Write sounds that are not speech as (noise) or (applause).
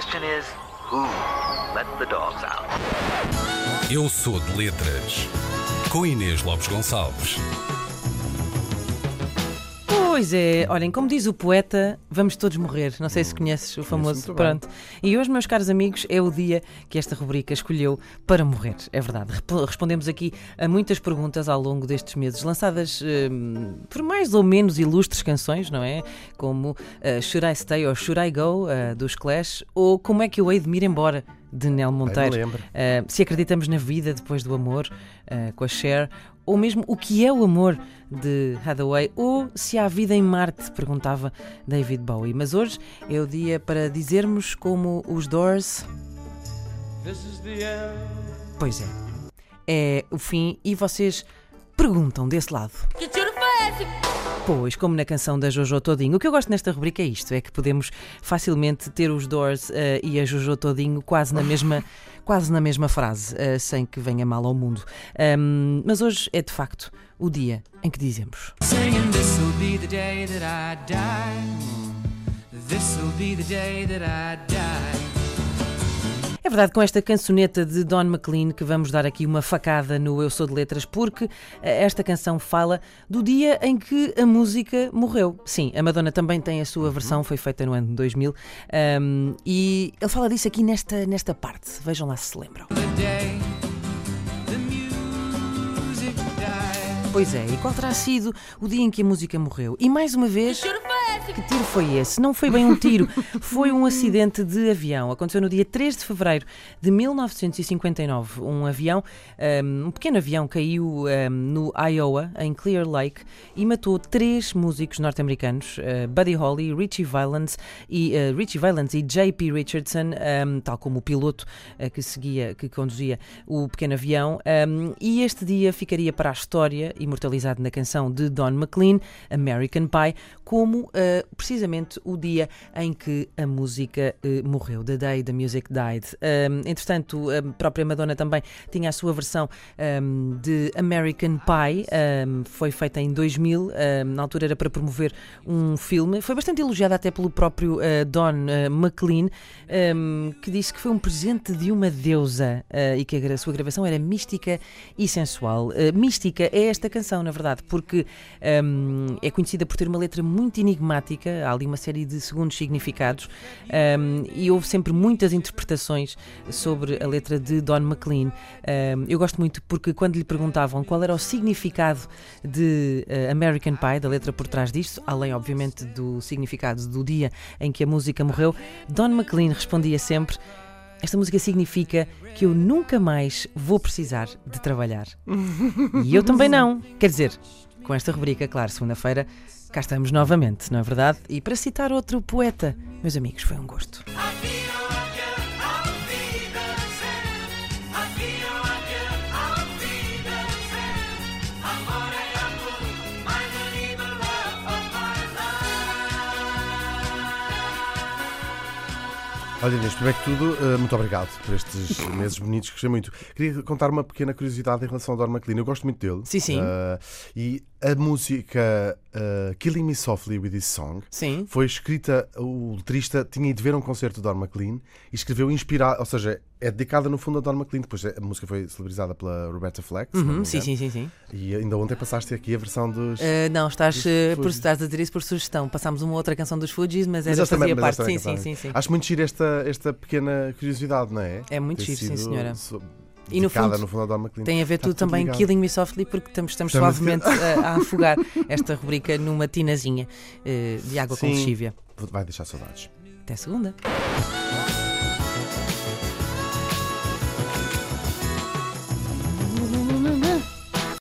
question is, who let the dogs out? Eu sou de letras. Com Inês Lopes Gonçalves. Pois é, olhem, como diz o poeta, vamos todos morrer. Não sei se conheces o famoso. Pronto. E hoje, meus caros amigos, é o dia que esta rubrica escolheu para morrer. É verdade. Respondemos aqui a muitas perguntas ao longo destes meses, lançadas hum, por mais ou menos ilustres canções, não é? Como uh, Should I Stay or Should I Go, uh, dos Clash, ou Como é que eu hei de me ir embora, de Nel Monteiro. lembro. Uh, se acreditamos na vida depois do amor, uh, com a Cher, ou mesmo o que é o amor de Hathaway, ou se há vida em Marte, perguntava David Bowie. Mas hoje é o dia para dizermos como os Doors. Pois é, é o fim e vocês perguntam desse lado. Pois, como na canção da Jojo Todinho. O que eu gosto nesta rubrica é isto: é que podemos facilmente ter os Doors eh, e a Jojo Todinho quase na mesma, (laughs) quase na mesma frase, eh, sem que venha mal ao mundo. Ahm, mas hoje é de facto o dia em que dizemos. Singing, verdade, com esta cançoneta de Don McLean que vamos dar aqui uma facada no Eu Sou de Letras, porque eh, esta canção fala do dia em que a música morreu. Sim, a Madonna também tem a sua versão, foi feita no ano de 2000, ahm, e ele fala disso aqui nesta, nesta parte. Vejam lá se se lembram. The day the music died. Pois é, e qual terá sido o dia em que a música morreu? E mais uma vez. Que tiro foi esse? Não foi bem um tiro, (laughs) foi um acidente de avião. Aconteceu no dia 3 de fevereiro de 1959. Um avião, um, pequeno avião, caiu no Iowa, em Clear Lake, e matou três músicos norte-americanos: uh, Buddy Holly, Richie Valens e uh, Richie Valens e J.P. Richardson, um, tal como o piloto uh, que seguia, que conduzia o pequeno avião. Um, e este dia ficaria para a história, imortalizado na canção de Don McLean, American Pie, como uh, precisamente o dia em que a música uh, morreu, The Day the Music Died. Entretanto, a própria Madonna também tinha a sua versão um, de American Pie, um, foi feita em 2000, um, na altura era para promover um filme, foi bastante elogiada até pelo próprio uh, Don uh, McLean, que disse que foi um presente de uma deusa uh, e que a sua gravação era mística e sensual. Mística é esta canção, na verdade, porque é conhecida por ter uma letra muito enigmática, há ali uma série de segundos significados um, e houve sempre muitas interpretações sobre a letra de Don McLean. Um, eu gosto muito porque quando lhe perguntavam qual era o significado de uh, American Pie, da letra por trás disto, além obviamente do significado do dia em que a música morreu, Don McLean respondia sempre. Esta música significa que eu nunca mais vou precisar de trabalhar. (laughs) E eu também não. Quer dizer, com esta rubrica, claro, segunda-feira, cá estamos novamente, não é verdade? E para citar outro poeta, meus amigos, foi um gosto. Olha, Inês, primeiro que tudo, eh, muito obrigado por estes (laughs) meses bonitos, gostei muito. Queria contar uma pequena curiosidade em relação ao Don McLean. Eu gosto muito dele. Sim, sim. Eh, e a música eh, Killing Me Softly with This Song Sim. foi escrita, o letrista tinha ido ver um concerto de Don McLean e escreveu inspirado, ou seja, é dedicada no fundo a Don McLean. Depois a música foi celebrizada pela Roberta Fleck. me Uhum, sim, sim, sim, sim. E ainda ontem passaste aqui a versão dos. Uh, não, estás, Dos uh, por, estás a dizer isso por sugestão. Passámos uma outra canção dos Fugees, mas Mas também- fazia mas parte. Sim, sim, sim, sim. Acho muito giro esta, esta pequena curiosidade, não é? É muito Ter giro, sim, senhora. so- E no fundo, no fundo. Tem a ver Está tudo também ligado. Killing Me Softly, porque estamos, estamos Estamos- suavemente a, a afogar esta rubrica numa tinazinha uh, de água com Sim. lexívia. Vai deixar saudades. Até segunda.